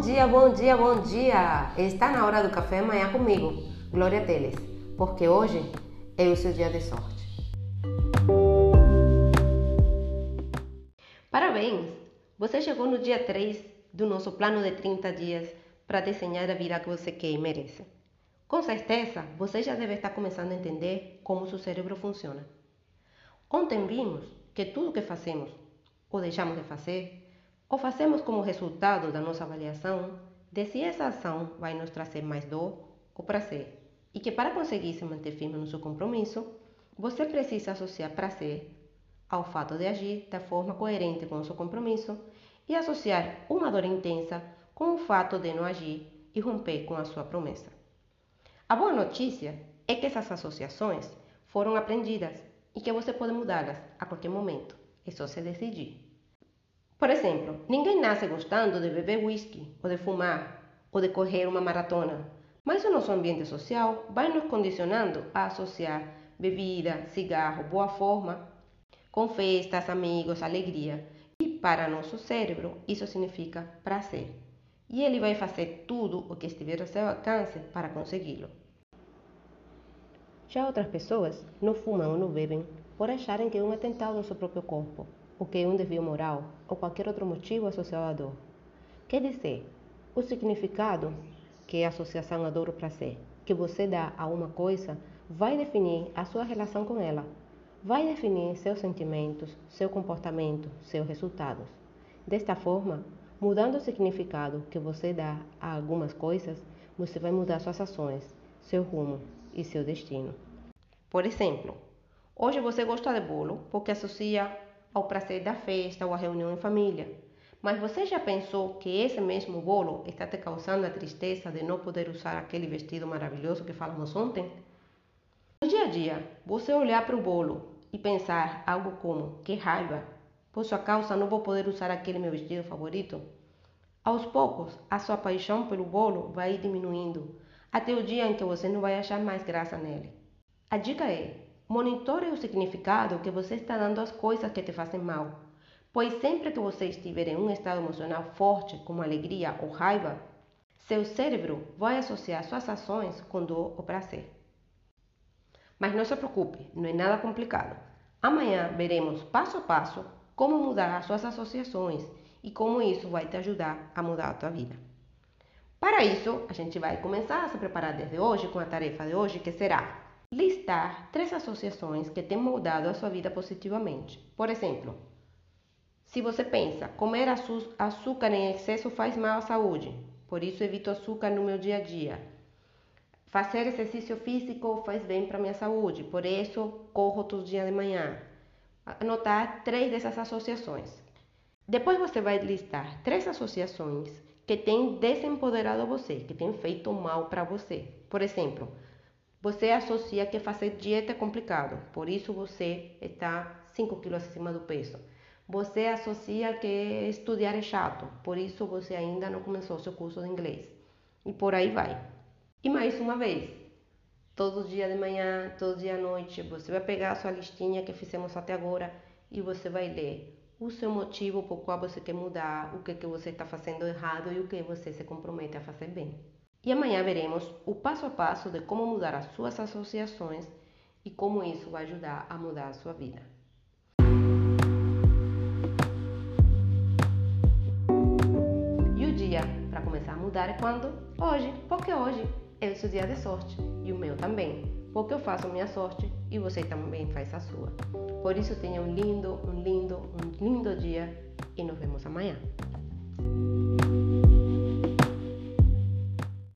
Bom dia, bom dia, bom dia! Está na hora do café amanhã comigo, Glória Teles, porque hoje é o seu dia de sorte. Parabéns! Você chegou no dia 3 do nosso plano de 30 dias para desenhar a vida que você quer e merece. Com certeza, você já deve estar começando a entender como seu cérebro funciona. Ontem vimos que tudo que fazemos ou deixamos de fazer, ou fazemos como resultado da nossa avaliação de se essa ação vai nos trazer mais dor ou prazer, e que para conseguir se manter firme no seu compromisso, você precisa associar prazer ao fato de agir da forma coerente com o seu compromisso e associar uma dor intensa com o fato de não agir e romper com a sua promessa. A boa notícia é que essas associações foram aprendidas e que você pode mudá-las a qualquer momento. É só se decidir. Por exemplo, ninguém nasce gostando de beber whisky, ou de fumar, ou de correr uma maratona. Mas o nosso ambiente social vai nos condicionando a associar bebida, cigarro, boa forma com festas, amigos, alegria. E para nosso cérebro, isso significa prazer. E ele vai fazer tudo o que estiver ao seu alcance para consegui-lo. Já outras pessoas não fumam ou não bebem por acharem que é um atentado ao seu próprio corpo, ou que é um desvio moral, ou qualquer outro motivo associado à dor. Quer dizer, o significado, que é a associação à dor ou prazer, que você dá a uma coisa, vai definir a sua relação com ela, vai definir seus sentimentos, seu comportamento, seus resultados. Desta forma, mudando o significado que você dá a algumas coisas, você vai mudar suas ações, seu rumo e seu destino. Por exemplo, hoje você gosta de bolo porque associa ao prazer da festa ou à reunião em família. Mas você já pensou que esse mesmo bolo está te causando a tristeza de não poder usar aquele vestido maravilhoso que falamos ontem? No dia a dia, você olhar para o bolo e pensar algo como: que raiva, por sua causa não vou poder usar aquele meu vestido favorito? Aos poucos, a sua paixão pelo bolo vai diminuindo, até o dia em que você não vai achar mais graça nele. A dica é: monitore o significado que você está dando às coisas que te fazem mal, pois sempre que você estiver em um estado emocional forte, como alegria ou raiva, seu cérebro vai associar suas ações com dor ou prazer. Mas não se preocupe, não é nada complicado. Amanhã veremos passo a passo como mudar as suas associações e como isso vai te ajudar a mudar a tua vida. Para isso, a gente vai começar a se preparar desde hoje com a tarefa de hoje, que será listar três associações que têm mudado a sua vida positivamente. Por exemplo, se você pensa, comer açúcar em excesso faz mal à saúde, por isso evito açúcar no meu dia a dia. Fazer exercício físico faz bem para minha saúde, por isso corro todos os dias de manhã. Anotar três dessas associações. Depois você vai listar três associações que têm desempoderado você, que têm feito mal para você. Por exemplo, você associa que fazer dieta é complicado, por isso você está 5 quilos acima do peso. Você associa que estudar é chato, por isso você ainda não começou seu curso de inglês. E por aí vai. E mais uma vez, todo dia de manhã, todo dia à noite, você vai pegar a sua listinha que fizemos até agora e você vai ler o seu motivo por qual você quer mudar, o que, que você está fazendo errado e o que você se compromete a fazer bem. E amanhã veremos o passo a passo de como mudar as suas associações e como isso vai ajudar a mudar a sua vida. E o dia para começar a mudar é quando? Hoje, porque hoje é o seu dia de sorte e o meu também, porque eu faço a minha sorte e você também faz a sua. Por isso tenha um lindo, um lindo, um lindo dia e nos vemos amanhã.